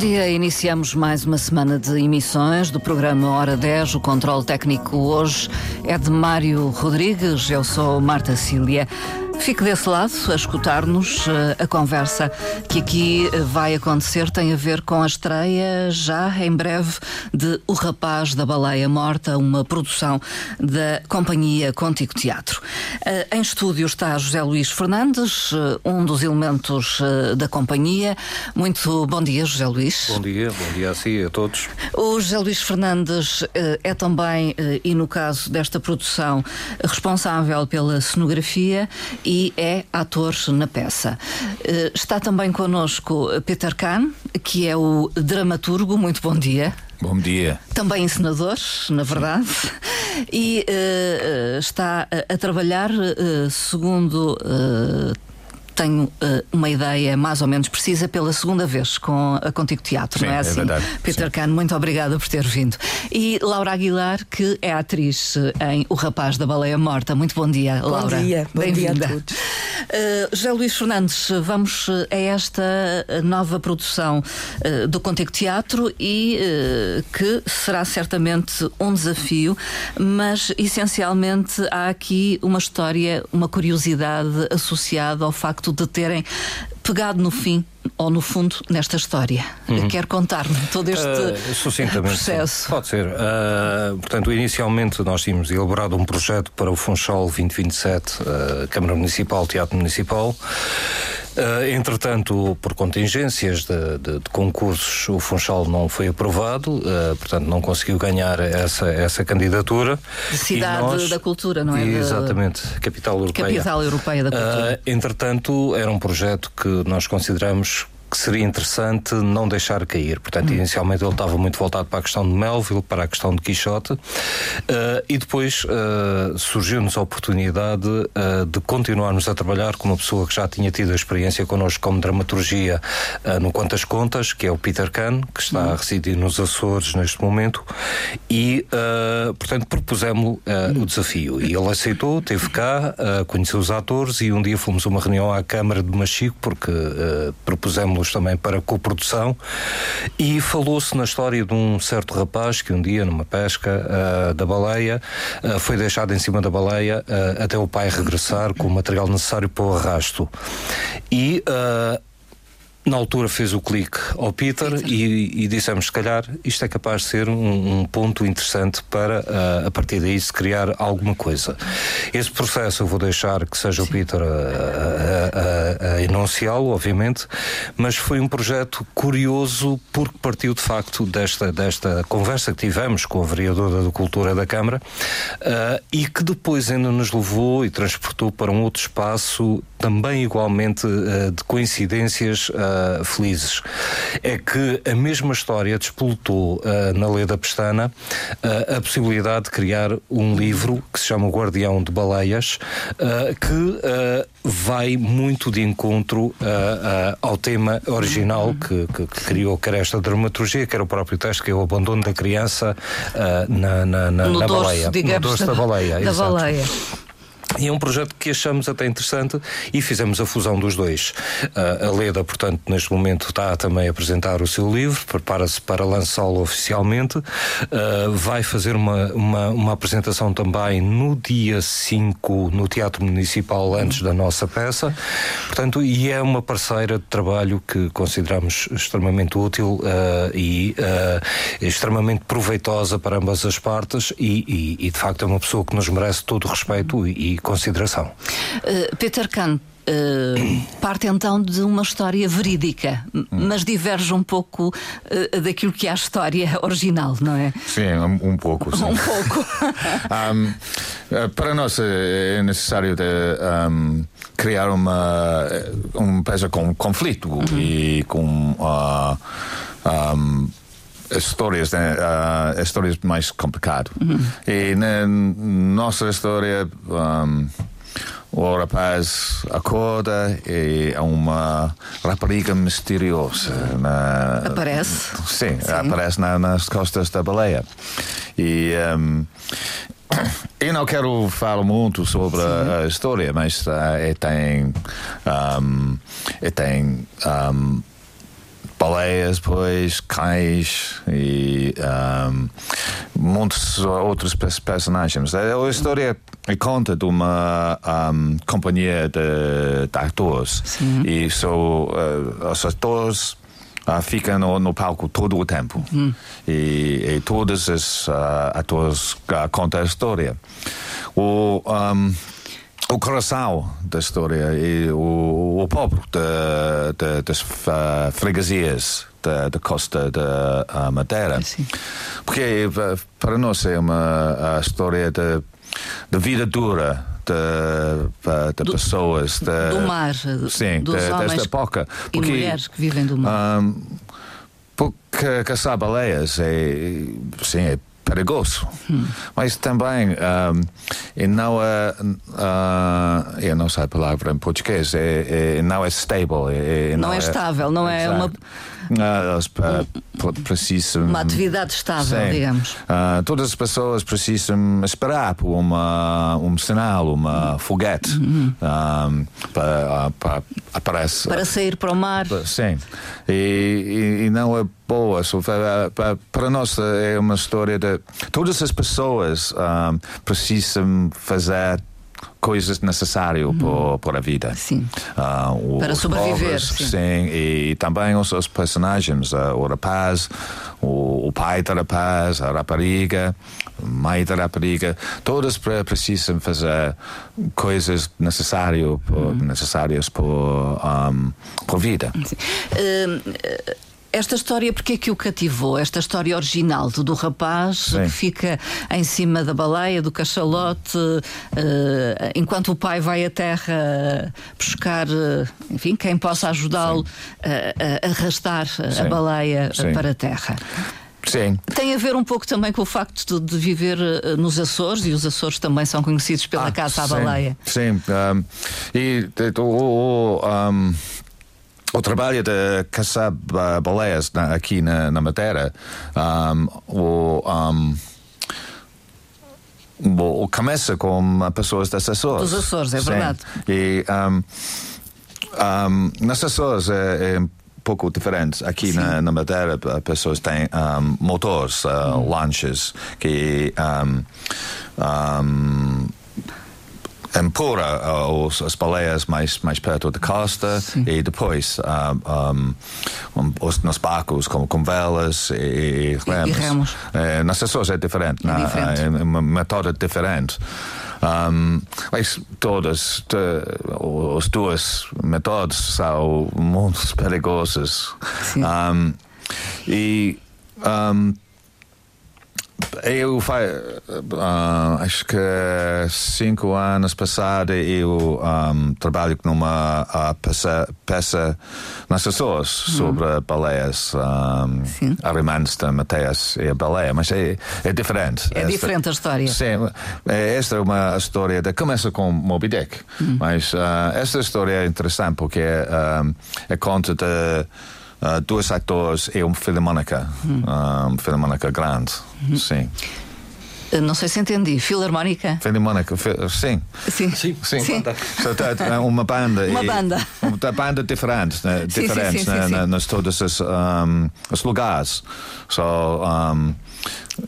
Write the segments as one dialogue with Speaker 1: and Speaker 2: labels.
Speaker 1: dia, iniciamos mais uma semana de emissões do programa Hora 10. O controle técnico hoje é de Mário Rodrigues, eu sou Marta Cília. Fique desse lado a escutar-nos. Eh, a conversa que aqui eh, vai acontecer tem a ver com a estreia, já em breve, de O Rapaz da Baleia Morta, uma produção da Companhia Contigo Teatro. Eh, em estúdio está José Luís Fernandes, um dos elementos da companhia. Muito bom dia, José Luís.
Speaker 2: Bom dia, bom dia a si e a todos.
Speaker 1: O José Luís Fernandes é também, e no caso desta produção, responsável pela cenografia e é ator na peça. Eh, está também connosco Peter Kahn, que é o dramaturgo. Muito bom dia.
Speaker 3: Bom dia.
Speaker 1: Também encenador, na verdade. E uh, está a, a trabalhar, uh, segundo uh, tenho uh, uma ideia mais ou menos precisa pela segunda vez com a Contigo Teatro,
Speaker 3: Sim,
Speaker 1: não é,
Speaker 3: é
Speaker 1: assim?
Speaker 3: verdade.
Speaker 1: Peter
Speaker 3: Sim.
Speaker 1: Kahn, muito obrigada por ter vindo. E Laura Aguilar, que é atriz eh, em O Rapaz da Baleia Morta. Muito bom dia, Laura.
Speaker 4: Bom dia, bom dia a
Speaker 1: Bem-vinda.
Speaker 4: todos.
Speaker 1: Uh, José Luís Fernandes, vamos uh, a esta uh, nova produção uh, do Contigo Teatro e uh, que será certamente um desafio, mas essencialmente há aqui uma história, uma curiosidade associada ao facto de terem pegado no fim ou no fundo nesta história. Quero contar-me todo este
Speaker 2: Uh,
Speaker 1: processo.
Speaker 2: Pode ser. Uh, portanto, inicialmente nós tínhamos elaborado um projeto para o Funchal 2027, uh, Câmara Municipal, Teatro Municipal. Uh, entretanto, por contingências de, de- de concursos, o Funchal não foi aprovado, uh, portanto, não conseguiu ganhar essa, essa candidatura.
Speaker 1: De cidade
Speaker 2: nós-
Speaker 1: da cultura, não é?
Speaker 2: Exatamente, capital europeia.
Speaker 1: Capital Europeia da Cultura.
Speaker 2: Ah, entretanto, era um projeto que nós consideramos que seria interessante não deixar cair. Portanto, inicialmente ele estava muito voltado para a questão de Melville, para a questão de Quixote, ah, e depois ah, surgiu-nos a oportunidade ah, de continuarmos a trabalhar com uma pessoa que já tinha tido a experiência connosco como dramaturgia no Quantas Contas, que é o Peter Kahn, que está a residir nos Açores neste momento, e, portanto, propusemos o desafio. E ele aceitou, teve cá, conheceu os atores e um dia fomos a uma reunião à Câmara de Machico, porque ah, também para coprodução, e falou-se na história de um certo rapaz que um dia, numa pesca ah, da baleia, ah, foi deixado em cima da baleia ah, até o pai regressar com o material necessário para o arrasto. E. na altura fez o clique ao Peter, E, e dissemos: se calhar isto é capaz de ser um, um ponto interessante para ah, a partir daí se criar alguma coisa. Esse processo eu vou deixar que seja o Peter a, a- a- a enunciá-lo, obviamente, mas foi um projeto curioso porque partiu de facto desta, desta conversa que tivemos com a vereadora da Cultura da Câmara ah, e que depois ainda nos levou e transportou para um outro espaço também igualmente ah, de coincidências ah, felizes. É que a mesma história despolutou ah, na Lei da Pestana a possibilidade de criar um livro que se chama O Guardião de Baleias, que vai muito de encontro ao tema original que, que- que criou, que era esta dramaturgia, que era o próprio texto, que é o abandono da criança na, na, na,
Speaker 1: no
Speaker 2: na
Speaker 1: dorso,
Speaker 2: baleia.
Speaker 1: digamos,
Speaker 2: no dorso da baleia.
Speaker 1: Da
Speaker 2: exato.
Speaker 1: baleia.
Speaker 2: E é um projeto que achamos até interessante e fizemos a fusão dos dois. Ah, a Leda, portanto, neste momento está também a apresentar o seu livro, prepara-se para lançá-lo oficialmente. Ah, vai fazer uma, uma, uma apresentação também no dia 5 no Teatro Municipal, antes da nossa peça. Portanto, e é uma parceira de trabalho que consideramos extremamente útil ah, e ah, extremamente proveitosa para ambas as partes e, e- e, de facto é uma pessoa que nos merece todo o respeito e consideração.
Speaker 1: Uh, Peter Kahn uh, parte então de uma história verídica, m- mas diverge um pouco uh, daquilo que é a história original, não é?
Speaker 3: Sim, um, um pouco. Sim.
Speaker 1: Um pouco.
Speaker 3: Um, eh, para nós eh, é necessário de, um, criar uma, eh, peça com conflito e com ah, um, histórias, né, ah, histórias mais complicadas. E na nossa história. um, o rapaz acorda e é uma rapariga misteriosa. Na,
Speaker 1: Aparece.
Speaker 3: Sim, aparece na- nas costas da baleia. E um, eu não quero falar muito sobre a, a história, mas uh, é tem, um, tem um, baleias, pois, cães e um, muitos outros personagens. A história conta de uma um, companhia de, de atores
Speaker 1: Sim.
Speaker 3: e são uh, os atores uh, ficam no, no, palco todo o tempo
Speaker 1: hum.
Speaker 3: e, e, todos os uh, atores uh, contam a história. O, um, o coração da história e o, o pobre de, de, das uh, freguesias da, da costa da uh, Madeira.
Speaker 1: Sim.
Speaker 3: Porque para nós é uma a história de, de vida dura de, de
Speaker 1: do,
Speaker 3: pessoas de,
Speaker 1: do mar,
Speaker 3: sim,
Speaker 1: dos
Speaker 3: de,
Speaker 1: homens
Speaker 3: desta época.
Speaker 1: Porque, e mulheres que vivem do mar.
Speaker 3: Um, porque caçar baleias é, sim, é perigoso.
Speaker 1: Hum.
Speaker 3: Mas também, um, e não é, uh, eu não sei a palavra em português, é, é não é stable. É,
Speaker 1: não, não, é estável, não é uma.
Speaker 3: Uh, precisam.
Speaker 1: Uma atividade estável,
Speaker 3: sim.
Speaker 1: digamos.
Speaker 3: Uh, todas as pessoas precisam esperar por uma, um sinal, uma foguete
Speaker 1: uhum.
Speaker 3: um, para, para, aparece,
Speaker 1: para sair para o mar.
Speaker 3: Sim. E, e, e não é boa. Para, para nós é uma história de. Todas as pessoas um, precisam fazer coisas necessárias uhum. por, por a vida.
Speaker 1: Sim.
Speaker 3: Uh,
Speaker 1: Para sobreviver.
Speaker 3: Pobres,
Speaker 1: sim.
Speaker 3: sim. E também os, os personagens, uh, o rapaz, o, o, pai da rapaz, a rapariga, a mãe da rapariga, todos pre precisam fazer coisas necessárias por, uhum. necessárias por, um, por vida.
Speaker 1: Sim. Uh, esta história, porque é que o cativou? Esta história original do, do rapaz
Speaker 3: Sim.
Speaker 1: que fica em cima da baleia, do cachalote, uh, enquanto o pai vai à terra buscar, uh, enfim, quem possa ajudá-lo a, a arrastar
Speaker 3: Sim.
Speaker 1: a baleia
Speaker 3: Sim.
Speaker 1: para a terra.
Speaker 3: Sim.
Speaker 1: Tem a ver um pouco também com o facto de, viver uh, nos Açores e os Açores também são conhecidos pela
Speaker 3: Ah,
Speaker 1: caça à baleia.
Speaker 3: Sim. Um, e o, o, um, o trabalho de caçar baleias na, aqui na, na Madeira, um, o, um, o, começa com pessoas das Açores.
Speaker 1: Dos Açores, é
Speaker 3: Sim.
Speaker 1: verdade.
Speaker 3: E um, um, nas Açores é, é um pouco diferente. Aqui na, na, Madeira, pessoas têm motores, uh,
Speaker 1: Hum.
Speaker 3: lanchas, que empurra uh, os, as baleias mais, mais perto da costa
Speaker 1: Sim.
Speaker 3: e depois uh, um, um, os, nos barcos com, com velas e, e remos.
Speaker 1: E remos.
Speaker 3: Eh, nas Açores é diferente,
Speaker 1: É
Speaker 3: na-
Speaker 1: diferente.
Speaker 3: é uma método diferente. Um, mas todas te- os dois métodos são muito perigosos.
Speaker 1: Sim.
Speaker 3: E eu fa- ah, acho que cinco anos passados eu um, trabalho numa ah, peça, peça nas Açores sobre baleias, um,
Speaker 1: Sim.
Speaker 3: Arimandes de Mateias e a baleia, mas é, é diferente.
Speaker 1: É diferente a história.
Speaker 3: Sim, é, esta é uma história que começa com Moby Dick, mas ah, esta história é interessante porque ah, é conta de ah, dois atores e uma filarmónica, ah, uma filarmónica grande, sim.
Speaker 1: Uh, Não sei se entendi. Filarmónica?
Speaker 3: Filarmónica, fi- sim.
Speaker 1: Sim.
Speaker 2: Sim,
Speaker 3: Sim,
Speaker 2: sim.
Speaker 3: Portanto, é uma banda.
Speaker 1: Uma banda.
Speaker 3: Uma banda diferente, né?
Speaker 1: Sim, sim,
Speaker 3: diferente
Speaker 1: sim,
Speaker 3: né?
Speaker 1: sim, sim.
Speaker 3: na- nas todos os, um, os lugares. So, um,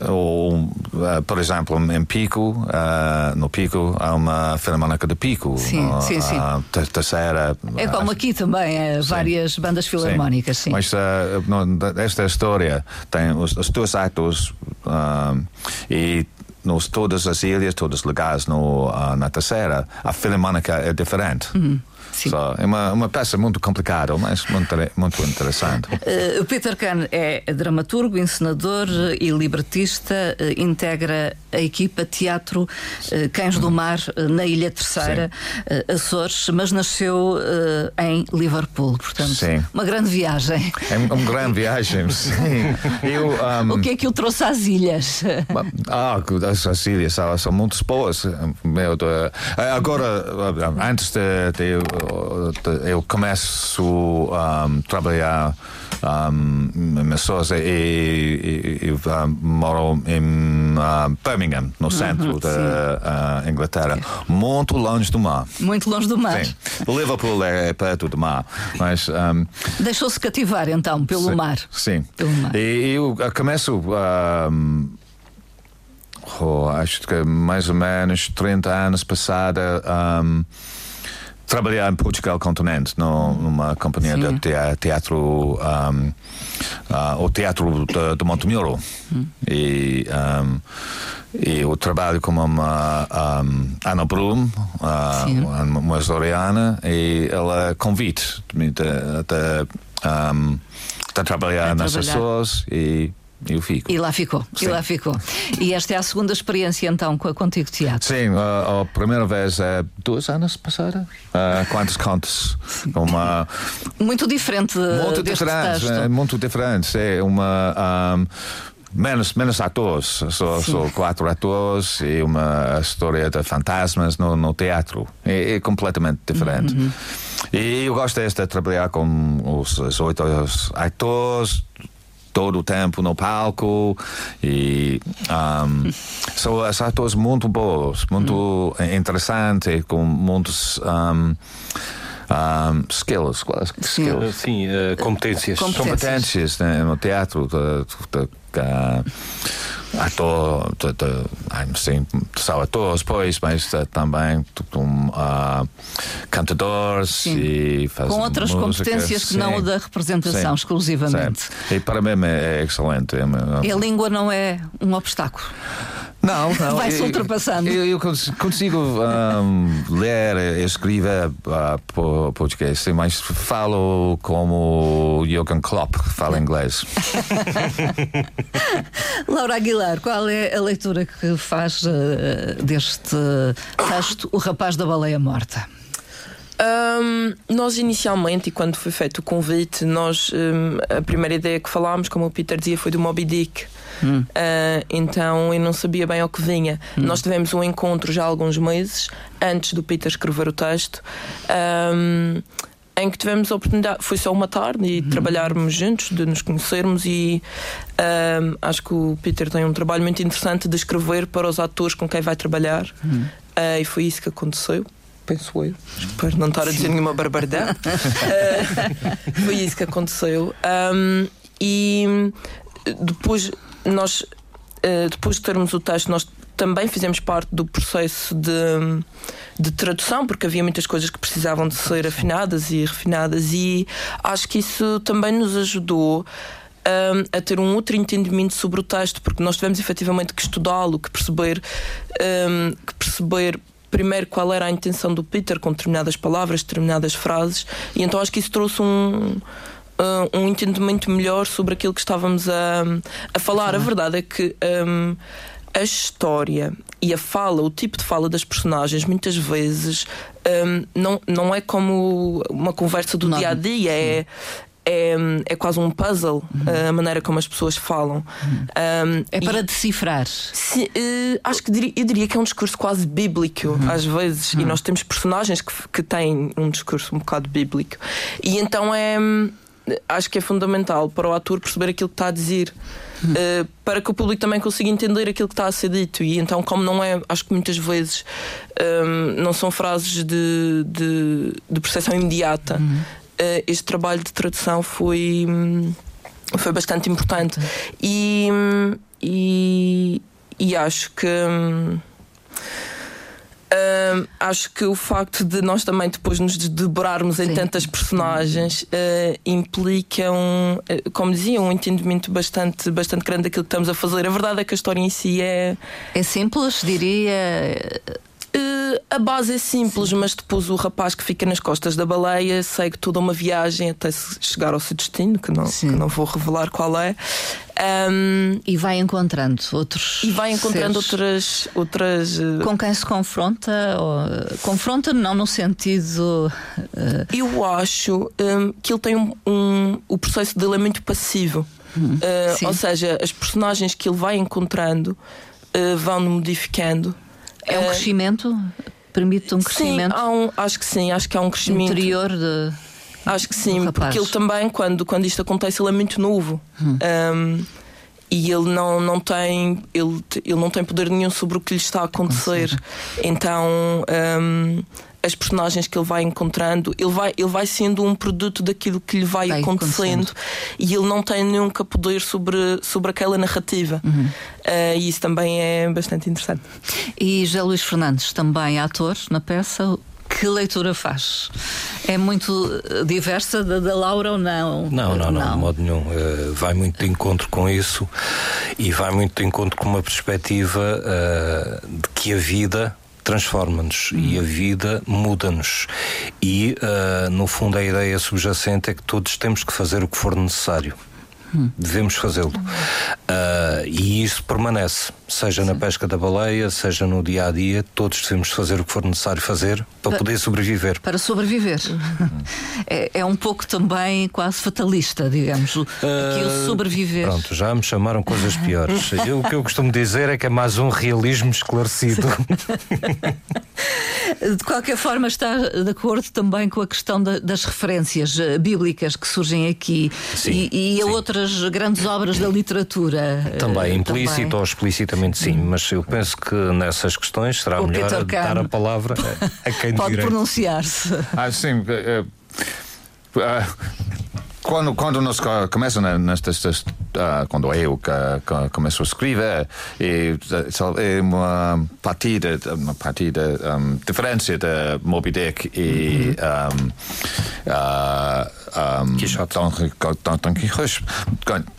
Speaker 3: o, uh, por exemplo, em Pico, uh, no Pico, há uma filarmónica de Pico.
Speaker 1: Sim,
Speaker 3: no-
Speaker 1: sim, sim.
Speaker 3: a te- terceira.
Speaker 1: É como aqui também, é, várias bandas filarmónicas, sim.
Speaker 3: Mas uh, no- esta história tem os, os dois atos um, e nos todas as ilhas, todos os lugares no, uh, na terceira, a filarmónica é diferente.
Speaker 1: Uhum, sim.
Speaker 3: So, é uma, uma peça muito complicada, mas muito, muito interessante.
Speaker 1: Uh, o Peter Kahn é dramaturgo, encenador e libretista, uh, integra a equipa Teatro uh, Cães do Mar uh, na Ilha Terceira, Açores, mas nasceu em Liverpool. Portanto,
Speaker 3: Sim.
Speaker 1: uma grande viagem.
Speaker 3: É uma uma grande viagem, sim. Eu, um,
Speaker 1: O que é que o trouxe às ilhas?
Speaker 3: Ah, as, as ilhas são, são muito boas. Meu, agora, antes de, de eu começo a um, trabalhar um, pessoas e, e, e uh, moro em uh, Birmingham, no uhum, centro da uh, Inglaterra, muito longe do mar.
Speaker 1: Muito longe do mar. Sim.
Speaker 3: Liverpool é perto do mar, mas um,
Speaker 1: deixou-se cativar então pelo
Speaker 3: sim,
Speaker 1: mar.
Speaker 3: Sim. Pelo mar. E eu começo um, oh, acho que mais ou menos 30 anos passada um, trabalhar em Portugal continente no, numa companhia Sim. de teatro um, uh, o teatro de, de Montemuro hum. e um, e eu trabalho com uma um, Ana Brum uh, uma zoreana e ela convite de, de, de, um, de trabalhar nas pessoas e eu fico.
Speaker 1: E lá ficou, Sim. e lá ficou. E esta é a segunda experiência então com a Contigo Teatro?
Speaker 3: Sim, a, a primeira vez é duas anos passada. Uh, quantos contos? Uma...
Speaker 1: Muito diferente.
Speaker 3: Muito diferente, é, muito diferente. É uma. Um, menos, menos atores, só, só quatro atores e uma história de fantasmas no, no teatro. É, é completamente diferente. Uhum. E eu gosto de trabalhar com os, os oito atores todo o tempo no palco e um, são atores muito bons, muito hum. interessantes, com muitos um, um, skills,
Speaker 2: skills? Sim, uh, competências.
Speaker 3: Competências, competências né, no teatro. De, de, de, uh, ator, de, de, sim, são atores, pois, mas também um, uh, cantadores sim. e
Speaker 1: Com outras música, competências que sim. não o da representação sim. exclusivamente.
Speaker 3: E para mim é, é excelente. É,
Speaker 1: e a língua não é um obstáculo.
Speaker 3: Não, não.
Speaker 1: Vai-se ultrapassando.
Speaker 3: Eu, eu consigo um, ler escrever uh, português, mas falo como Jürgen Klopp fala inglês.
Speaker 1: Laura Aguilar, qual é a leitura que faz uh, deste texto O Rapaz da Baleia Morta?
Speaker 4: Um, nós inicialmente, e quando foi feito o convite, nós um, a primeira ideia que falámos, como o Peter dizia, foi do Moby Dick. Hum. Uh, então eu não sabia bem ao que vinha. Hum. Nós tivemos um encontro já há alguns meses, antes do Peter escrever o texto. Um, em que tivemos a oportunidade, foi só uma tarde e uhum. trabalharmos juntos, de nos conhecermos e um, acho que o Peter tem um trabalho muito interessante de escrever para os atores com quem vai trabalhar uhum. uh, e foi isso que aconteceu penso eu, espero não estar a dizer nenhuma barbaridade. uh, foi isso que aconteceu. Um, e depois nós, uh, depois de termos o texto, nós também fizemos parte do processo de, de tradução, porque havia muitas coisas que precisavam de ser afinadas e refinadas, e acho que isso também nos ajudou. Um, a ter um outro entendimento sobre o texto, porque nós tivemos efetivamente que estudá-lo, que perceber, um, que perceber primeiro qual era a intenção do Peter com determinadas palavras, determinadas frases, e então acho que isso trouxe um. Um entendimento melhor sobre aquilo que estávamos a, a falar. A verdade é que um, a história e a fala, o tipo de fala das personagens, muitas vezes um, não, não é como uma conversa do dia a dia, é, é, é quase um puzzle uhum. a maneira como as pessoas falam. Uhum.
Speaker 1: Um, é para e, decifrar.
Speaker 4: Se, uh, acho que diria, eu diria que é um discurso quase bíblico, uhum. às vezes, e uhum. nós temos personagens que, que têm um discurso um bocado bíblico. E então é. Acho que é fundamental para o ator perceber aquilo que está a dizer. Uh, para que o público também consiga entender aquilo que está a ser dito. E então, como não é, acho que muitas vezes um, não são frases de, de, de percepção imediata, uhum. Uh, este trabalho de tradução foi, foi bastante importante. E, e, e acho que. Uh, acho que o facto de nós também depois nos desdobrarmos em tantas personagens uh, implica um, uh, como dizia, um entendimento bastante, bastante grande daquilo que estamos a fazer. A verdade é que a história em si é.
Speaker 1: É simples, diria.
Speaker 4: Uh, a base é simples, Sim. mas depois o rapaz que fica nas costas da baleia segue toda uma viagem até chegar ao seu destino, que não, que não vou revelar qual é.
Speaker 1: Um, e vai encontrando outros.
Speaker 4: E vai encontrando outras. outras uh,
Speaker 1: com quem se confronta? Ou, confronta não no sentido.
Speaker 4: Uh... Eu acho um, que ele tem um, um, O processo dele é muito passivo. Hum, ou seja, as personagens que ele vai encontrando vão modificando
Speaker 1: é um crescimento? permite um crescimento.
Speaker 4: Sim, um, acho que sim, acho que há um crescimento
Speaker 1: interior de.
Speaker 4: Acho que sim, porque ele também, quando, quando isto acontece, ele é muito novo. Hum. Um, e ele não, não tem ele, ele não tem poder nenhum sobre o que lhe está a acontecer. Então um, as personagens que ele vai encontrando, ele vai, ele vai sendo um produto daquilo que lhe vai, vai acontecendo, acontecendo, e ele não tem nunca poder sobre, sobre aquela narrativa. Uhum. Uh, e isso também é bastante interessante.
Speaker 1: E José Luís Fernandes, também ator na peça, que leitura faz? É muito eh, diversa da, da Laura ou não?
Speaker 2: Não, não, não, não. de modo nenhum. Uh, vai muito de encontro com isso e vai muito de encontro com uma perspectiva uh, de que a vida transforma-nos e a vida muda-nos. E, uh, no fundo, a ideia subjacente é que todos temos que fazer o que for necessário. Hum. Devemos fazê-lo. Uh, e isso permanece, seja Sim. na pesca da baleia, seja no dia a dia, todos devemos fazer o que for necessário fazer para, para poder sobreviver.
Speaker 1: Para sobreviver. é, é, um pouco também quase fatalista, digamos, uh, o sobreviver.
Speaker 2: Pronto, já me chamaram coisas piores. eu, o que eu costumo dizer é que é mais um realismo esclarecido.
Speaker 1: De qualquer forma, está de acordo também com a questão da, das referências eh, bíblicas que surgem aqui sim, e, e a outras grandes obras da literatura.
Speaker 2: Eh, também, implícito também. ou explicitamente sim, hum. mas eu penso que nessas questões será o melhor dar a palavra a, quem
Speaker 1: Pode pronunciar-se.
Speaker 3: Ah, sim. Uh, uh, quando, quando nós começamos nestas, uh, quando eu que, começo a escrever, e, é uma partida, uma partida, um, diferença de Moby Dick e um, uh, um, Quixote. Don, Don, Don, Quixote.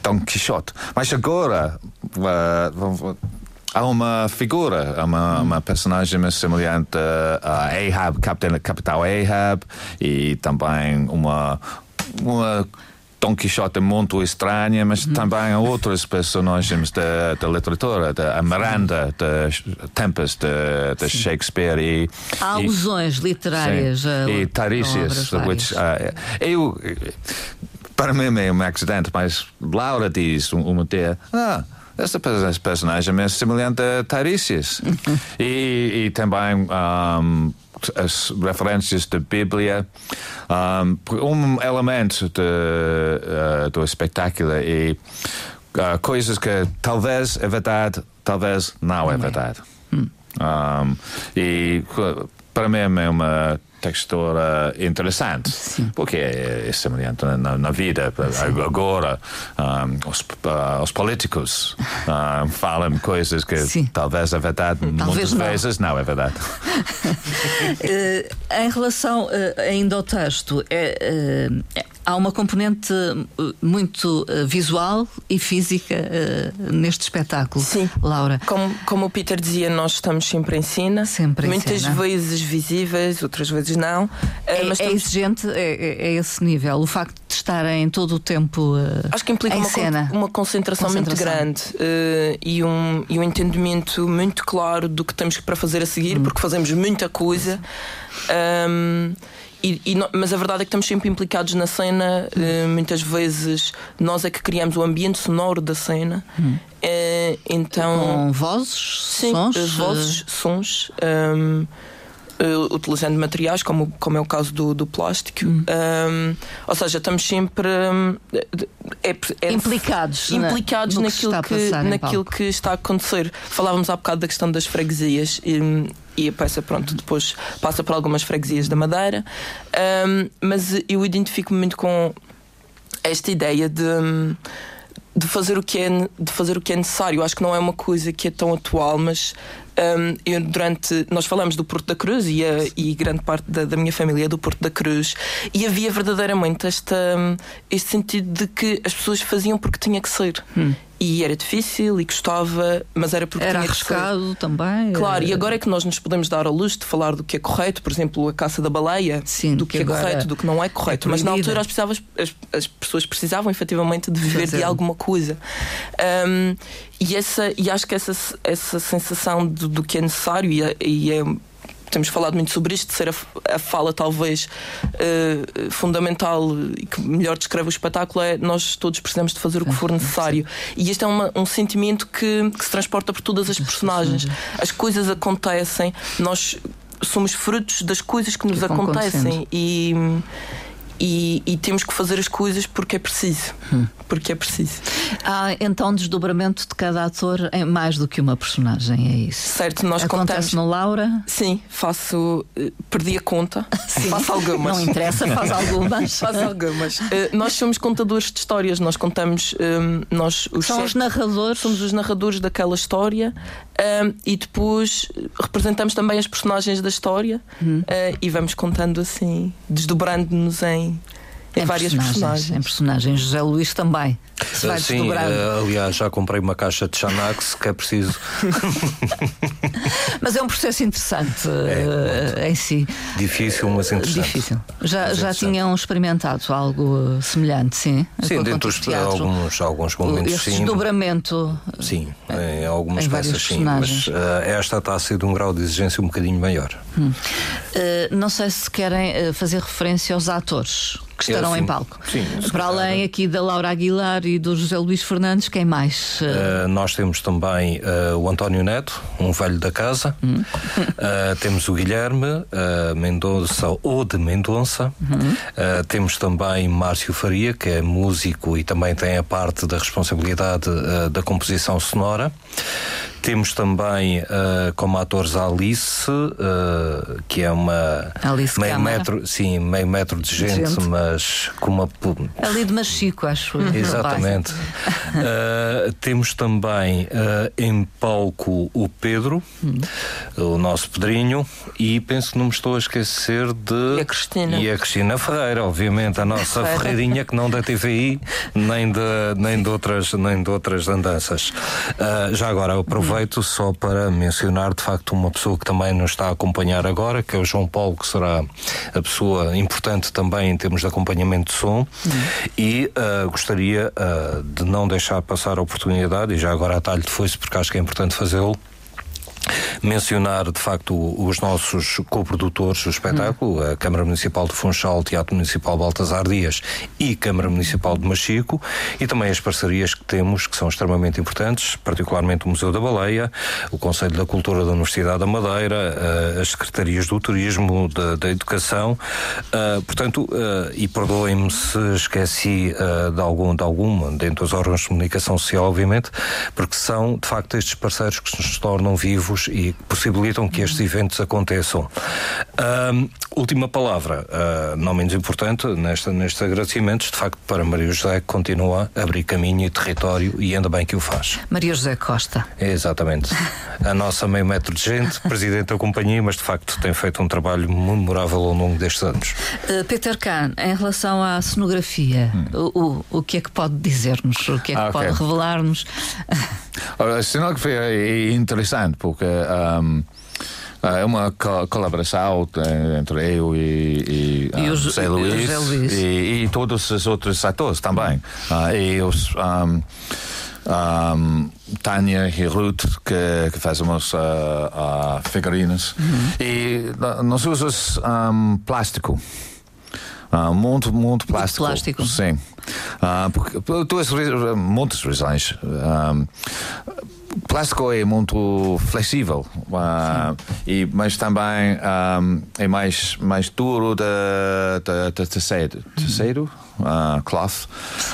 Speaker 3: Don Quixote. Mas agora uh, há uma figura, há uma, uma personagem semelhante a Ahab, Capitão, Capitão Ahab, e também uma, uma Don Quixote muito estranha, mas uhum. também há outros personagens da, da literatura, da Miranda, da Tempest, de, Shakespeare e
Speaker 1: há alusões literárias sim, a,
Speaker 3: e which uh, eu para mim é um acidente, mas Laura diz um, dia, ah essa personagem é semelhante a Tiresias. e, e também um, as referências da Bíblia. Um, um elemento de, uh, do espetáculo e uh, coisas que talvez é verdade, talvez não é verdade. Hum. Um, e para mim é uma textura interessante, Sim. porque é, é semelhante na, na vida. Sim. Agora, um, os, uh, os, políticos uh, falam coisas que Sim. talvez é verdade, talvez muitas não. vezes não é verdade.
Speaker 1: em relação uh, ainda ao texto, é, uh, há uma componente uh, muito uh, visual e física neste espetáculo.
Speaker 4: Sim.
Speaker 1: Laura.
Speaker 4: Como, como o Peter dizia, nós estamos sempre em cena.
Speaker 1: Sempre em
Speaker 4: Muitas
Speaker 1: cena.
Speaker 4: vezes visíveis, outras vezes não.
Speaker 1: É, mas é estamos... exigente, é, é, é, esse nível. O facto de estarem todo o tempo
Speaker 4: Acho que implica
Speaker 1: uma,
Speaker 4: cena. uma concentração, concentração. muito grande e, um, e um entendimento muito claro do que temos para fazer a seguir, hum. porque fazemos muita coisa. Um, e, e, mas a verdade é que estamos sempre implicados na cena. Uh, muitas vezes nós é que criamos o ambiente sonoro da cena. Hum. Uh, então,
Speaker 1: Com vozes,
Speaker 4: sim,
Speaker 1: sons?
Speaker 4: Uh, vozes, sons. Um, utilizando materiais, como, como é o caso do, do plástico. Hum. Um, ou seja, estamos sempre um,
Speaker 1: é, é, implicados,
Speaker 4: implicados
Speaker 1: na,
Speaker 4: naquilo, que, que naquilo que está a acontecer. Falávamos há bocado da questão das freguesias. E, e a peça, pronto, depois passa por algumas freguesias da Madeira, um, mas eu identifico-me muito com esta ideia de de fazer o que é de fazer o que é necessário. Acho que não é uma coisa que é tão atual, mas um, eu durante nós falamos do Porto da Cruz e, a, e grande parte da, da, minha família é do Porto da Cruz e havia verdadeiramente esta este sentido de que as pessoas faziam porque tinha que ser. Hum e era difícil e gostava, mas era porque
Speaker 1: era
Speaker 4: tinha
Speaker 1: arriscado também.
Speaker 4: Claro, e agora é que nós nos podemos dar a luz de falar do que é correto, por exemplo, a caça da baleia, Sim, do que, é correto, do que não é correto. É mas na altura as, as, as, pessoas precisavam efetivamente de viver de alguma coisa. Um, e, essa, e acho que essa, essa sensação do, do que é necessário e é, e é temos falado muito sobre isto, de ser a, a fala talvez uh, fundamental e que melhor descreve o espetáculo, é nós todos precisamos de fazer o que for necessário. E este é uma, um sentimento que, que, se transporta por todas as personagens. As coisas acontecem, nós somos frutos das coisas que nos que acontecem e e, e, temos que fazer as coisas porque é preciso. Hum. Porque é preciso.
Speaker 1: Há então desdobramento de cada ator em mais do que uma personagem, é isso?
Speaker 4: Certo, nós
Speaker 1: Acontece
Speaker 4: contamos.
Speaker 1: no Laura?
Speaker 4: Sim, faço. Eh, perdi a conta. Sim. Faço algumas.
Speaker 1: Não interessa, faz algumas.
Speaker 4: faz algumas. Uh, nós somos contadores de histórias, nós contamos. Um, ehm, nós,
Speaker 1: os São os narradores.
Speaker 4: Somos os narradores daquela história um, e depois representamos também as personagens da história hum. uh, e vamos contando assim, desdobrando-nos em em, várias personagens.
Speaker 1: Em personagens. José Luís também. Se vai
Speaker 2: Sim, uh, aliás, já comprei uma caixa de Xanax que é preciso.
Speaker 1: mas é um processo interessante é, uh, em si.
Speaker 2: Difícil, mas interessante.
Speaker 1: Difícil. Já, mas já tinham experimentado algo semelhante, sim?
Speaker 2: Sim, dentro de alguns, alguns momentos.
Speaker 1: Esse
Speaker 2: sim.
Speaker 1: desdobramento.
Speaker 2: Sim, em algumas em peças sim. Mas uh, esta está a ser de um grau de exigência um bocadinho maior. Hum.
Speaker 1: não sei se querem fazer referência aos atores que estarão em palco.
Speaker 2: Sim,
Speaker 1: Para além aqui da Laura Aguilar e do José Luís Fernandes, quem mais?
Speaker 2: Uh, nós temos também uh, o António Neto, um velho da casa. Uhum. Uh, temos o Guilherme Mendonça ou de Mendonça. Uhum. temos também Márcio Faria, que é músico e também tem a parte da responsabilidade da composição sonora. Temos também uh, como atores a Alice, uh, que é uma
Speaker 1: Alice
Speaker 2: meio metro, sim, meio metro de gente, gente. mas com uma
Speaker 1: ali de Machico, acho.
Speaker 2: Exatamente. uh, temos também em palco o Pedro, hum. o nosso Pedrinho, e penso que não me estou a esquecer de
Speaker 4: e a Cristina
Speaker 2: e a Cristina Ferreira, obviamente a nossa Ferreirinha que não da TVI nem de nem de outras nem de outras andanças. já agora eu aproveito aproveito só para mencionar de facto uma pessoa que também nos está a acompanhar agora, que é o João Paulo, que será a pessoa importante também em termos de acompanhamento de som. Uhum. E uh, gostaria uh, de não deixar passar a oportunidade, e já agora a talho de foice, porque acho que é importante fazê-lo mencionar de facto os nossos coprodutores do espetáculo, hum. a Câmara Municipal de Funchal, Teatro Municipal Baltasar Dias e Câmara Municipal de Machico e também as parcerias que temos que são extremamente importantes, particularmente o Museu da Baleia, o Conselho da Cultura da Universidade da Madeira, eh, as Secretarias do Turismo, da, da Educação, uh, portanto, uh, e perdoem-me se esqueci de algum, de alguma, dentro dos órgãos de comunicação social, obviamente, porque são de facto estes parceiros que nos tornam vivos e possibilitam que estes eventos aconteçam. Uh, última palavra, uh, não menos importante, nesta, nestes agradecimentos, de facto, para Maria José, que continua a abrir caminho e território e ainda bem que o faz.
Speaker 1: Maria José Costa.
Speaker 2: É, exatamente. a nossa meio metro de gente, presidente da companhia, mas de facto tem feito um trabalho memorável ao longo destes anos.
Speaker 1: Uh, Peter Kahn, em relação à cenografia, hum. o, o, o que é que pode dizer-nos? O que é que ah, okay. pode revelar-nos?
Speaker 3: A cenografia é interessante porque um, é uma co colaboração entre eu e,
Speaker 1: e, e um, José Luís,
Speaker 3: E, e, todos os outros atores também. Uh, e os, um, um, Tânia e Ruth, que, que fazemos uh, uh, figurinas. Uhum. E nós usamos plástico. Muito, muito plástico.
Speaker 1: Muito plástico.
Speaker 3: Sim. Uh, porque tu és muitas razões. Uh, plástico é muito flexível, uh, e, mas também um, é mais, mais duro de, de, de tecido. Tecido? Uh, cloth.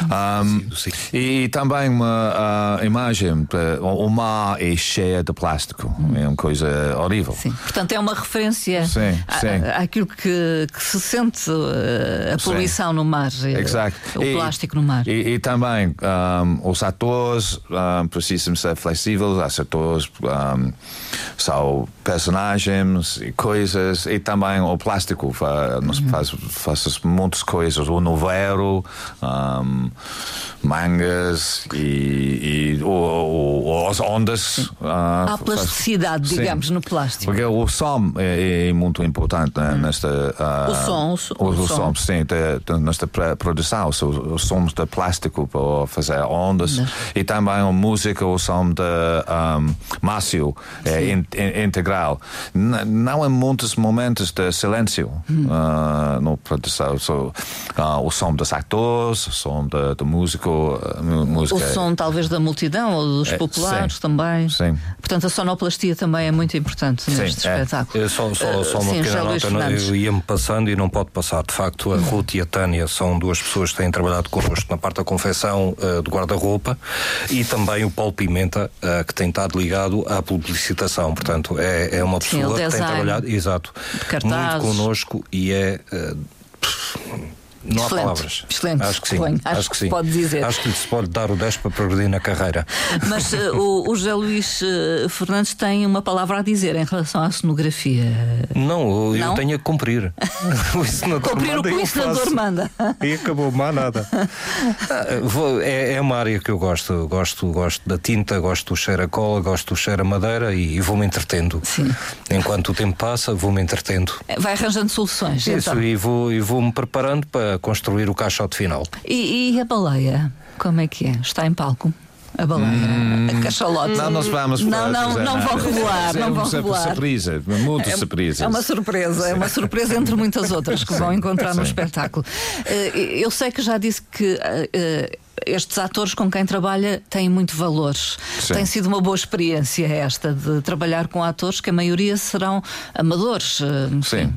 Speaker 3: Um, sim, sim. E também uma uh, imagem, o mar é cheio de plástico, é uma coisa horrível.
Speaker 1: Sim. Portanto, é uma referência
Speaker 3: sim,
Speaker 1: à, àquilo que, que, se sente uh, a poluição no mar, eh,
Speaker 3: Exact.
Speaker 1: o e, plástico no mar.
Speaker 3: E, e também um, os atores um, precisam ser flexíveis, os atores são personagens e coisas, e também o plástico faz, uhum. faz, faz muitas coisas, o novelo um, mangas e, e ou, ou, as ondas.
Speaker 1: Uh, Há plasticidade, faz, digamos, sim, no plástico.
Speaker 3: Porque o som é, é muito importante né, hum. nesta. Uh,
Speaker 1: o som, o,
Speaker 3: o,
Speaker 1: o
Speaker 3: som. sim, de, de, nesta produção. Os sons de plástico para fazer ondas Não. e também a música, o som de um, Márcio é in, in, integral. N não há muitos momentos de silêncio hum. uh, no produção. So, o som dos atores, o som do, do músico, música.
Speaker 1: O som talvez da multidão ou dos
Speaker 3: É,
Speaker 1: populares
Speaker 3: sim.
Speaker 1: também.
Speaker 3: Sim.
Speaker 1: Portanto, a sonoplastia também é muito importante neste
Speaker 3: é.
Speaker 1: espetáculo.
Speaker 2: Eu Só, só,
Speaker 1: Uh,
Speaker 2: só uma
Speaker 1: sim,
Speaker 2: pequena nota, não,
Speaker 1: Fernandes.
Speaker 2: eu ia-me passando e não pode passar. De facto, a Ruth e a Tânia são duas pessoas que têm trabalhado connosco na parte da confecção uh, do guarda-roupa e também o Paulo Pimenta, uh, que tem estado ligado à publicitação. Portanto, é, é uma
Speaker 1: Sim,
Speaker 2: pessoa que tem trabalhado exato, muito connosco e é. uh, não há
Speaker 1: Excelente,
Speaker 2: palavras.
Speaker 1: excelente,
Speaker 2: Acho que sim.
Speaker 1: Acho
Speaker 2: Acho
Speaker 1: que
Speaker 2: sim.
Speaker 1: pode dizer.
Speaker 2: Acho que lhe se pode dar o 10 para progredir na carreira.
Speaker 1: Mas uh, o, o José Luís uh, Fernandes tem uma palavra a dizer em relação à cenografia.
Speaker 2: Não, eu
Speaker 1: Não?
Speaker 2: tenho a cumprir. o
Speaker 1: Cumprir o que o
Speaker 2: eu
Speaker 1: ensinador manda.
Speaker 2: E acabou, mais nada. Ah, vou- é, é uma área que eu gosto. Gosto, gosto da tinta, gosto do cheiro a cola, gosto do cheiro a madeira e, e vou-me entretendo.
Speaker 1: Sim.
Speaker 2: Enquanto o tempo passa, vou-me entretendo.
Speaker 1: Vai arranjando soluções.
Speaker 2: Isso,
Speaker 1: então.
Speaker 2: e vou- e vou-me preparando para construir o caixote final.
Speaker 1: E, e a baleia? Como é que é? Está em palco? A baleia, a cachalote.
Speaker 3: Hum. Não, nós vamos
Speaker 1: Não, não, não
Speaker 3: nada.
Speaker 1: vão revelar, não vão
Speaker 3: É uma
Speaker 1: revelar.
Speaker 3: surpresa, muito surpresa.
Speaker 1: É uma surpresa, é uma surpresa entre muitas outras que vão encontrar no espetáculo. Eh, Eu sei que já disse que eh, eh, estes atores com quem trabalha têm muito valor.
Speaker 3: Sim.
Speaker 1: Tem sido uma boa experiência esta de trabalhar com atores que a maioria serão amadores. enfim,
Speaker 3: Sim.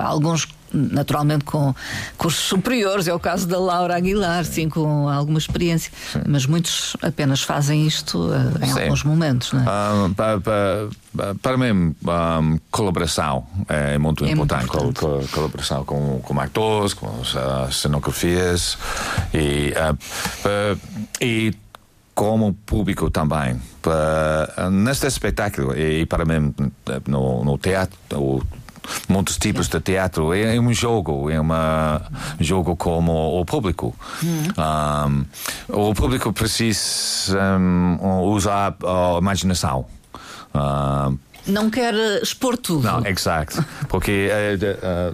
Speaker 1: alguns naturalmente com cursos superiores, é o caso da Laura Aguilar, sim, com alguma experiência, mas muitos apenas fazem isto eh, em
Speaker 3: Sim.
Speaker 1: alguns momentos, não é?
Speaker 3: Ah, para, para, para mim, ah, colaboração é muito
Speaker 1: É muito
Speaker 3: importante.
Speaker 1: importante.
Speaker 3: Col- col- colaboração com, com atores, com as ah, cenografias e, pa- e como público também. Neste espetáculo, e para mim, no, no teatro, muitos tipos de teatro. É um jogo é um jogo como o público. Um, o público precisa um, usar a imaginação. Um,
Speaker 1: Não quer eh, expor tudo.
Speaker 3: não, exato. Porque de- eh,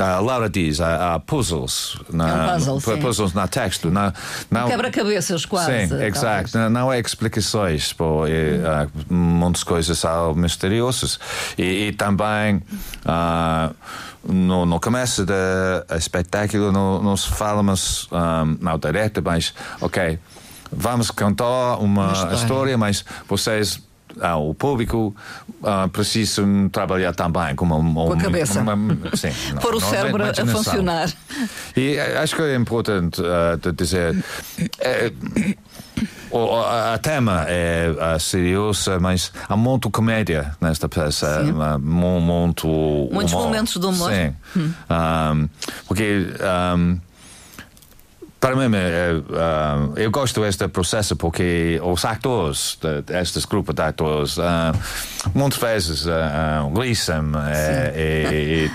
Speaker 3: a Laura diz, há, há puzzles, na,
Speaker 1: É um puzzle, sim.
Speaker 3: puzzles na texto. Na, não,
Speaker 1: Quebra-cabeças quase.
Speaker 3: Sim, exato. Não, não é explicações. Pô, e, há muitas coisas são misteriosas. E, e também ah, no, no começo do espetáculo não, não se fala, mas ah, não direto, mas ok, vamos contar uma,
Speaker 1: Uma história.
Speaker 3: história, mas vocês. Ah, o público ah, precisa trabalhar também com, uma,
Speaker 1: Com a cabeça.
Speaker 3: sim, não-
Speaker 1: Pôr o
Speaker 3: é
Speaker 1: cérebro a funcionar.
Speaker 3: E acho que é importante de dizer. eh, o- a, a tema é eh, seriosa, mas há muito comédia nesta peça.
Speaker 1: Sim.
Speaker 3: mu- muito
Speaker 1: Muitos
Speaker 3: humor.
Speaker 1: momentos de humor.
Speaker 3: Sim. Um, porque. um, para mim, um, eu gosto deste processo porque os atores, de, destes grupos de atores, um, muitas vezes, uh, um, Gleason é, e,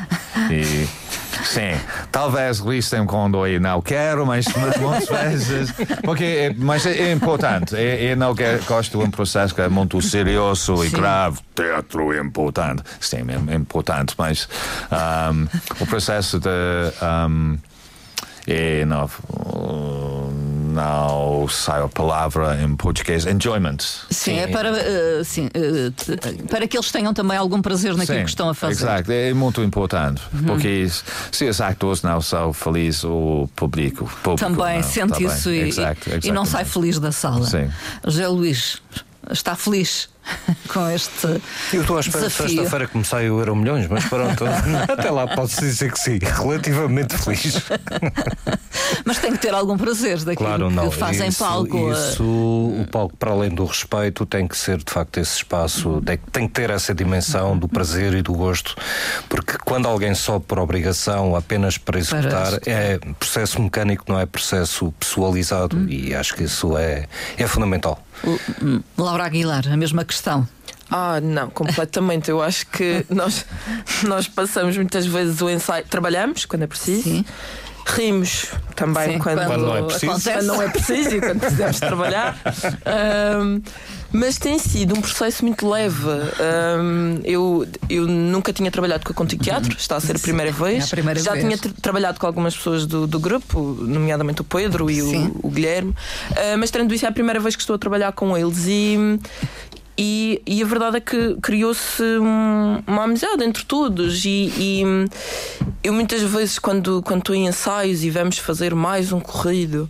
Speaker 3: e- e- Sim, talvez Gleason quando eu não quero, mas mas muitas vezes. Porque, é- mas é, importante. Eu, eu não que- gosto de um processo que é muito serioso e
Speaker 1: Sim.
Speaker 3: grave. Teatro é importante. Sim, é importante, mas um, o processo de. Um, é, não, não sai a palavra em português. Enjoyment.
Speaker 1: Sim, é para, eh, sim, t- para que eles tenham também algum prazer naquilo
Speaker 3: Sim,
Speaker 1: que estão a fazer. Uhum.
Speaker 3: Exato, é muito importante. Porque se os atores não são felizes, o público, o público
Speaker 1: Também
Speaker 3: não,
Speaker 1: sente
Speaker 3: também.
Speaker 1: isso e,
Speaker 3: Exato,
Speaker 1: e não sai feliz da sala.
Speaker 3: Sim.
Speaker 1: José Luís está feliz com este
Speaker 2: Eu estou à espera de
Speaker 1: desafio.
Speaker 2: sexta-feira que me saia o Euro Milhões, mas pronto, até lá posso dizer que sim, relativamente feliz.
Speaker 1: Mas tem que ter algum prazer daquilo
Speaker 2: Claro, não.
Speaker 1: que faz em
Speaker 2: isso,
Speaker 1: palco.
Speaker 2: Isso, o palco, para além do respeito, tem que ser de facto esse espaço, tem, que ter essa dimensão do prazer e do gosto, porque quando alguém sobe por obrigação apenas para executar,
Speaker 1: executar.
Speaker 2: é processo mecânico, não é processo pessoalizado,
Speaker 1: Hum.
Speaker 2: e acho que isso é, é fundamental.
Speaker 1: Hum, Laura Aguilar, a mesma questão.
Speaker 4: Ah, não, completamente. Eu acho que nós, nós passamos muitas vezes o ensaio. Trabalhamos quando é preciso.
Speaker 1: Sim.
Speaker 4: Rimos também
Speaker 1: Sim,
Speaker 4: quando,
Speaker 2: Quando não é preciso.
Speaker 1: acontece.
Speaker 4: não é preciso e quando precisamos trabalhar. Ahm, mas tem sido um processo muito leve. Ahm, eu, eu nunca tinha trabalhado com a Contigo Teatro, está a ser a primeira vez.
Speaker 1: é a primeira
Speaker 4: Já
Speaker 1: vez.
Speaker 4: tinha tra- trabalhado com algumas pessoas do, do grupo, nomeadamente o Pedro e
Speaker 1: Sim.
Speaker 4: o, o Guilherme. Ah, mas tendo isso, é a primeira vez que estou a trabalhar com eles e. e, e, a verdade é que criou-se um, uma amizade entre todos. E, e, eu muitas vezes, quando, quando estou em ensaios e vamos fazer mais um corrido,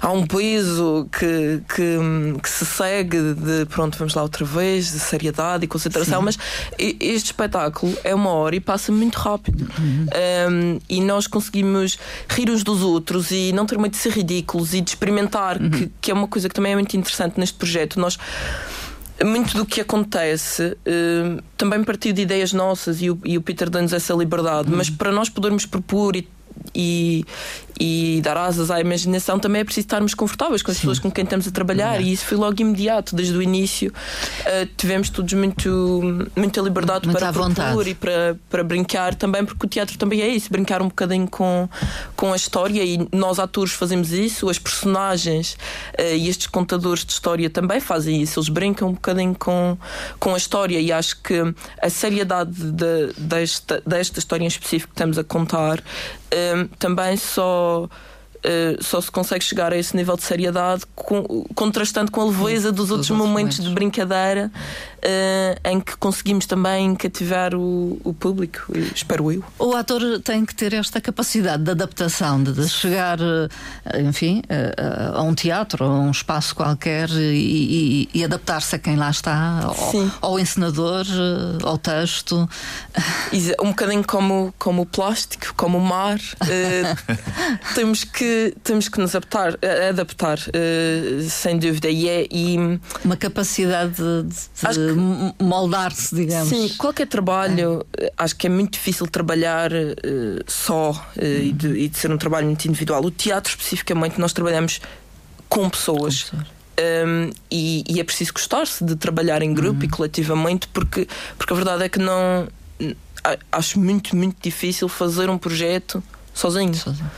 Speaker 4: há um peso que, que, que, se segue de pronto, vamos lá outra vez, de seriedade e concentração, Sim. mas este espetáculo é uma hora e passa muito rápido. Uhum. Um, e nós conseguimos rir uns dos outros e não ter medo de ser ridículos e de experimentar, uhum. que, que é uma coisa que também é muito interessante neste projeto. Nós muito do que acontece uh, também partiu de ideias nossas e o, e o Peter dá-nos essa liberdade, uhum. mas para nós podermos propor e, e, e dar asas à imaginação, também é preciso estarmos confortáveis com as Sim. pessoas com quem estamos a trabalhar. É. E isso foi logo imediato, desde o início. Uh, tivemos todos muito, muita liberdade
Speaker 1: muito
Speaker 4: para propor e para, para brincar também, porque o teatro também é isso brincar um bocadinho com, com a história. E nós, atores, fazemos isso, as personagens uh, e estes contadores de história também fazem isso. Eles brincam um bocadinho com, com a história. E acho que a seriedade de, desta, desta história em específico que estamos a contar um, também só. Uh, só se consegue chegar a esse nível de seriedade com, contrastando com a leveza dos outros momentos, momentos de brincadeira em que conseguimos também cativar o, o, público, espero eu.
Speaker 1: O ator tem que ter esta capacidade de adaptação, de, chegar, eh, enfim, a, a, um teatro, a um espaço qualquer e, e, e adaptar-se a quem lá está, ao, ao, encenador, ao texto.
Speaker 4: Um bocadinho como, como o plástico, como o mar. Uh, temos, que, temos que nos adaptar, adaptar uh, sem dúvida. E, é, e
Speaker 1: uma capacidade de, de moldar-se, digamos.
Speaker 4: Sim, qualquer trabalho, é. acho que é muito difícil trabalhar uh, só uh, e, de, e, de, ser um trabalho muito individual. O teatro, especificamente, nós trabalhamos com pessoas. Com pessoas. Um, e, e, é preciso gostar-se de trabalhar em grupo uhum. e coletivamente, porque, porque a verdade é que não. Acho muito, muito difícil fazer um projeto sozinho. sozinho.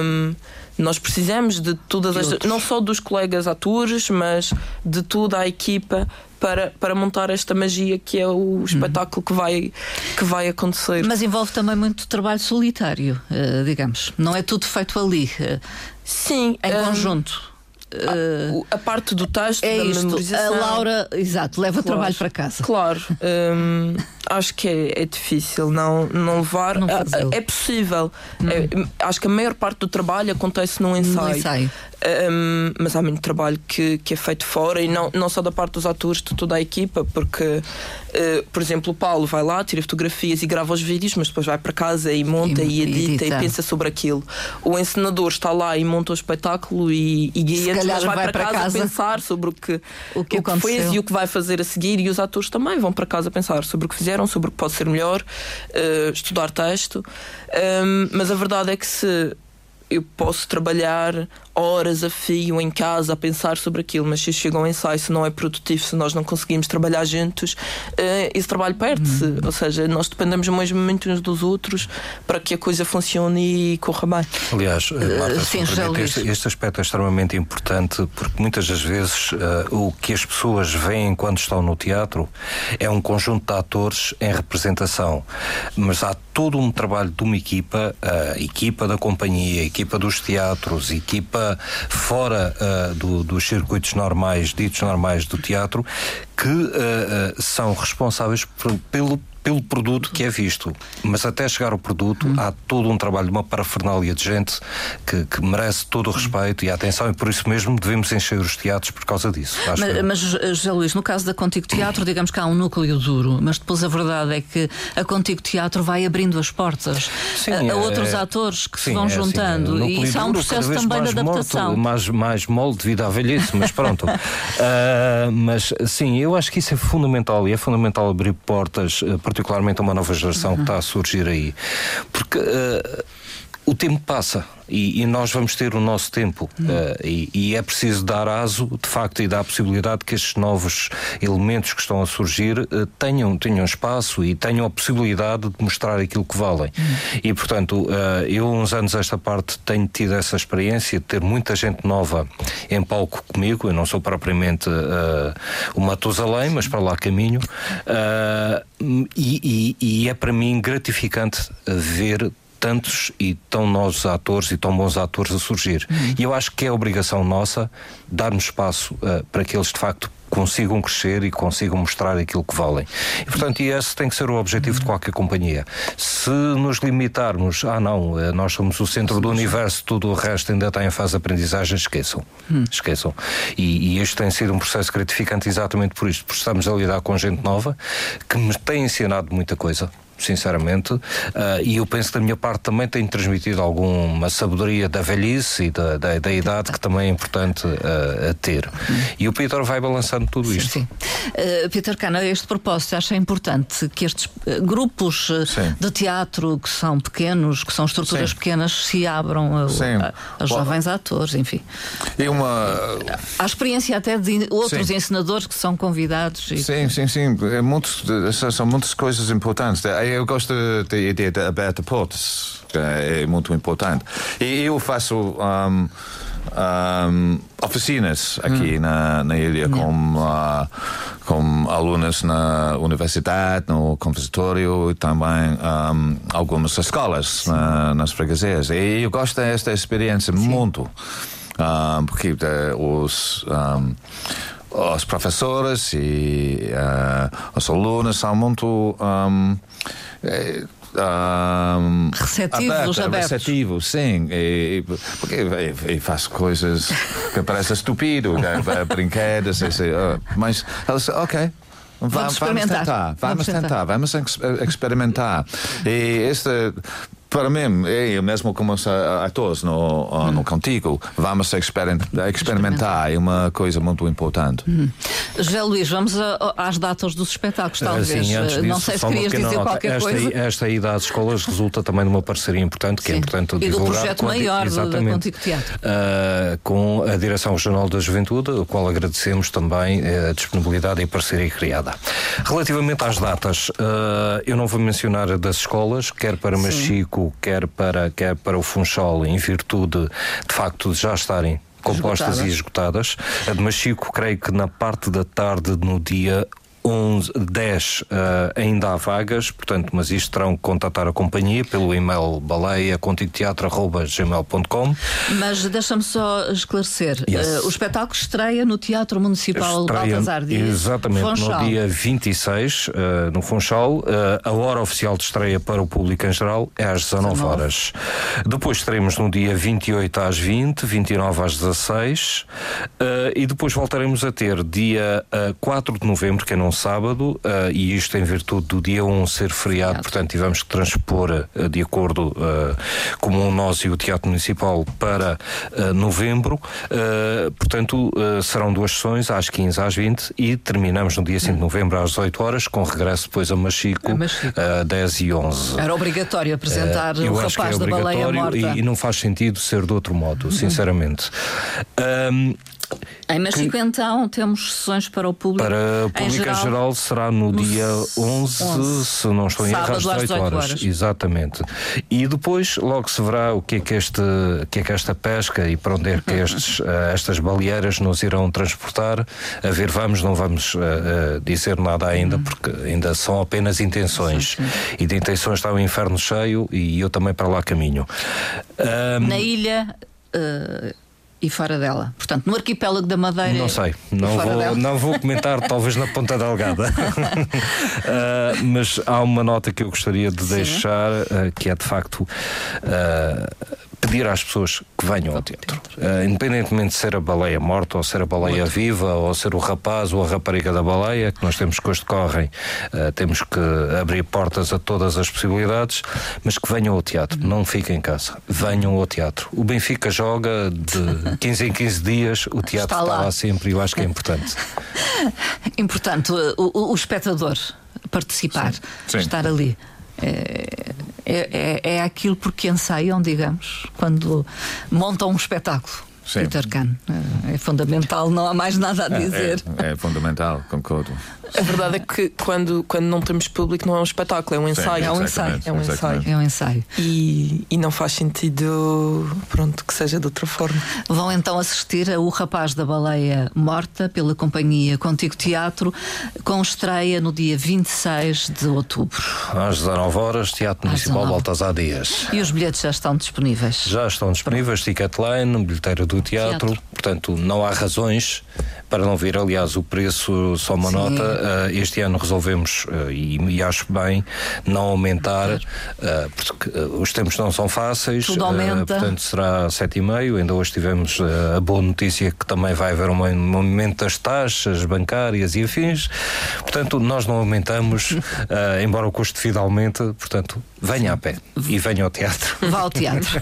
Speaker 4: Um, nós precisamos de todas as. não só dos colegas atores, mas de toda a equipa para, para montar esta magia que é o uhum. espetáculo que vai, que vai acontecer.
Speaker 1: Mas envolve também muito trabalho solitário, uh, digamos. Não é tudo feito ali. Uh,
Speaker 4: Sim.
Speaker 1: Em um, conjunto.
Speaker 4: Uh, a, parte do texto,
Speaker 1: é
Speaker 4: da
Speaker 1: isto.
Speaker 4: memorização.
Speaker 1: A Laura, exato, leva
Speaker 4: claro,
Speaker 1: trabalho para casa.
Speaker 4: Claro. Um, acho que é, é, difícil não, não levar. Não é, é possível. Hum. É, acho que a maior parte do trabalho acontece num ensaio. ensaio. Um, mas há muito trabalho que, que é feito fora e não, não só da parte dos atores, de toda a equipa, porque, uh, por exemplo, o Paulo vai lá, tira fotografias e grava os vídeos, mas depois vai para casa e monta e, e edita, e pensa sobre aquilo. O encenador está lá e monta o espetáculo e, e guia, mas vai, vai para, para casa, casa, pensar sobre o que, o que, o que fez e o que vai fazer a seguir, e os atores também vão para casa pensar sobre o que fizeram, sobre o que pode ser melhor, uh, estudar texto. Um, mas a verdade é que se eu posso trabalhar horas a fio em casa a pensar sobre aquilo, mas se chega ao ensaio, se não é produtivo, se nós não conseguimos trabalhar juntos, uh, esse trabalho perde-se. Uhum. Ou seja, nós dependemos mesmo muito uns dos outros para que a coisa funcione e corra bem.
Speaker 2: Aliás, eh, Marta, Sim, este, este, aspecto é extremamente importante porque muitas das vezes uh, o que as pessoas veem quando estão no teatro é um conjunto de atores em representação, mas há todo um trabalho de uma equipa, a equipa da companhia, a equipa dos teatros, a equipa fora uh, do, dos circuitos normais, ditos normais do teatro, que uh, são responsáveis por, pelo pelo produto que é visto. Mas até chegar ao produto hum. há todo um trabalho, uma parafernália de gente que, que merece todo o respeito e a atenção, e por isso mesmo devemos encher os teatros por causa disso.
Speaker 1: mas, mas, José Luís, no caso da Contigo Teatro, digamos que há um núcleo duro, mas depois a verdade é que a Contigo Teatro vai abrindo as portas sim, a, a, é- outros atores que sim, se vão é assim, juntando. Assim, e isso há um processo também de adaptação.
Speaker 2: Morto, mais, mais mole devido à velhice, mas pronto. uh, mas sim, eu acho que isso é fundamental e é fundamental abrir portas, uh, particularmente a uma nova geração que está a surgir aí. Porque uh, o tempo passa e, e, nós vamos ter o nosso tempo uh, e, e, é preciso dar aso de facto e dar a possibilidade que estes novos elementos que estão a surgir uh, tenham, tenham espaço e tenham a possibilidade de mostrar aquilo que valem. Uhum. e portanto uh, eu uns anos esta parte tenho tido essa experiência de ter muita gente nova em palco comigo. Eu não sou propriamente o Matusalém mas para lá caminho. E, e é para mim gratificante ver tantos e tão novos atores e tão bons atores a surgir. Uhum. E eu acho que é obrigação nossa darmos espaço uh, para que eles de facto consigam crescer e consigam mostrar aquilo que valem. E, portanto, esse tem que ser o objetivo de qualquer companhia. Se nos limitarmos, ah, não, eh, nós somos o centro do universo, tudo o resto ainda está em fase de aprendizagem, esqueçam. Hum. Esqueçam. E, e este tem sido um processo gratificante exatamente por isto, porque estamos a lidar com gente nova que me tem ensinado muita coisa sinceramente, uh, e eu penso que da minha parte também tenho transmitido alguma sabedoria da velhice e da, da, da idade que também é importante uh, a ter. E o Peter vai balançando tudo sim, isto. Sim.
Speaker 1: Uh, Peter Cana, a este propósito, acha importante que estes grupos de teatro que são pequenos, que são estruturas sim. pequenas, se abram a, a, a jovens Bom, atores, enfim.
Speaker 3: E uma...
Speaker 1: Há experiência até de outros ensinadores que são convidados.
Speaker 3: E... Sim, sim, sim. É muitos, são muitas coisas importantes. É eu gosto da ideia de aberta portas, é muito importante. E eu faço. Um, um, oficinas aqui hum. na, na ilha com, uh, com alunos na universidade, no conservatório e também um, algumas escolas na, nas freguesias. E eu gosto desta experiência Sim. muito, porque uh, os os professores e uh, os alunos são muito um,
Speaker 1: um, receptivos, aberta, abertos.
Speaker 3: receptivos, sim. E, porque e, faço coisas que parecem estúpido, né? brinquedos, uh, mas elas, ok.
Speaker 1: Vamos, vamos,
Speaker 3: tentar, vamos, vamos tentar, vamos experimentar. E este para mim, eu mesmo como atores no, hum. no Contigo, vamos experimentar, experimentar, é uma coisa muito importante. Hum.
Speaker 1: José Luís, vamos a, às datas dos espetáculos, talvez. Sim, antes disso, não sei se querias dizer nota. qualquer
Speaker 2: esta,
Speaker 1: coisa.
Speaker 2: Esta ida às escolas resulta também de uma parceria importante, que é Sim. é importante
Speaker 1: divulgar. E do projeto maior do, do Contigo Teatro. Uh,
Speaker 2: com a Direção Regional da Juventude, o qual agradecemos também eh, a disponibilidade e a parceria criada. Relativamente às datas, uh, eu não vou mencionar das escolas, quer para Sim. Machico quer para, quer para o Funchal, em virtude de facto de já estarem compostas esgotadas. e esgotadas. A de Machico, creio que na parte da tarde, no dia 11, 10 uh, ainda há vagas, portanto, mas isto terão que contatar a companhia pelo e-mail baleia
Speaker 1: Mas deixa-me só esclarecer: yes. uh, o espetáculo estreia no Teatro Municipal estreia, Baltasar Dias.
Speaker 2: Exatamente, Funchal. no dia 26, uh, no Funchal. Uh, a hora oficial de estreia para o público em geral é às 19, 19. horas. Depois estaremos no dia 28 às 20, 29 às 16 e depois voltaremos a ter dia 4 de novembro, que é no um sábado, uh, e isto em virtude do dia 1 ser feriado, portanto tivemos que transpor uh, de acordo uh, comum nós e o Teatro Municipal para novembro. portanto, serão duas sessões, às 15 às 20, e terminamos no dia 5 de novembro às 18 horas, com regresso depois a Machico, a 10 e 11.
Speaker 1: Era obrigatório apresentar o rapaz é da baleia morta.
Speaker 2: E, e, não faz sentido ser de outro modo, sinceramente. Um,
Speaker 1: em que... então, temos sessões para o público.
Speaker 2: Para o público em geral, geral será no, no dia 11, 11, se não estou em erro, às 18, 18 horas. horas. Exatamente. E depois, logo se verá o que é que, este, que, é que esta pesca e para onde é que estes, eh, estas baleeiras nos irão transportar. A ver, vamos, não vamos uh, uh, dizer nada ainda, uhum. porque ainda são apenas intenções. Sim, sim. E de intenções está o inferno cheio e eu também para lá caminho.
Speaker 1: Um, Na ilha. Uh e fora dela. Portanto, no arquipélago da Madeira.
Speaker 2: Não sei, não, vou, não vou comentar, talvez na Ponta Delgada. uh, mas há uma nota que eu gostaria de Sim. deixar, uh, que é de facto. Uh, pedir às pessoas que venham ao teatro. Uh, independentemente de ser a baleia morta ou ser a baleia Muito. viva ou ser o rapaz ou a rapariga da baleia, que nós temos que hoje decorrem, uh, temos que abrir portas a todas as possibilidades, mas que venham ao teatro, não fiquem em casa, venham ao teatro. O Benfica joga de 15 em 15 dias, o teatro está lá, está lá sempre e eu acho que é importante.
Speaker 1: importante o, o, o espectador participar, Sim. Sim. estar ali. É, é, é, aquilo porque ensaiam, digamos, quando montam um espetáculo. Sim. Peter Kahn. É, é fundamental, não há mais nada a é, dizer.
Speaker 3: É, é, fundamental, concordo.
Speaker 4: A verdade é que quando, quando não temos público não é um espetáculo, é um ensaio.
Speaker 1: Sim, é um ensaio. É um ensaio. É um ensaio.
Speaker 4: E, e não faz sentido pronto, que seja de outra forma.
Speaker 1: Vão então assistir a O Rapaz da Baleia Morta pela companhia Contigo Teatro, com estreia no dia 26 de outubro.
Speaker 2: Às 19 horas, Teatro Municipal Baltasar Dias.
Speaker 1: E os bilhetes já estão disponíveis?
Speaker 2: Já estão disponíveis, Ticketline, bilheteira do teatro, teatro. portanto, não há razões para não vir. Aliás, o preço, só uma Sim. nota, uh, este ano resolvemos, uh, e, e, acho bem, não aumentar, uh, porque os tempos não são fáceis.
Speaker 1: Tudo aumenta.
Speaker 2: portanto, será 7,5. Ainda hoje tivemos a boa notícia que também vai haver um aumento das taxas bancárias e afins. Portanto, nós não aumentamos, embora o custo de vida aumente, portanto, venha a pé e venha ao teatro.
Speaker 1: Vá ao teatro.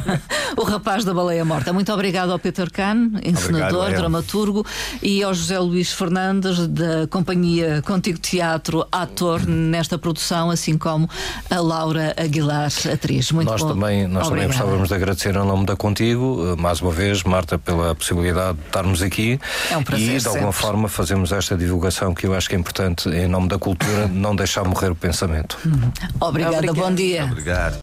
Speaker 1: o rapaz da baleia morta. Muito obrigado ao Peter Kahn, encenador, obrigado, dramaturgo, e ao José Luís Fernandes, da Companhia Contigo Teatro, ator nesta produção, assim como a Laura Aguilar, atriz. Muito
Speaker 2: nós
Speaker 1: bom.
Speaker 2: também Nós também gostávamos de agradecer em nome da Contigo, mais uma vez, Marta, pela possibilidade de estarmos aqui.
Speaker 1: É um prazer.
Speaker 2: E, de alguma
Speaker 1: sempre.
Speaker 2: forma, fazemos esta divulgação que eu acho que é importante, em nome da cultura, não deixar morrer o pensamento.
Speaker 1: Uhum. Obrigada, bom dia.
Speaker 3: Obrigado.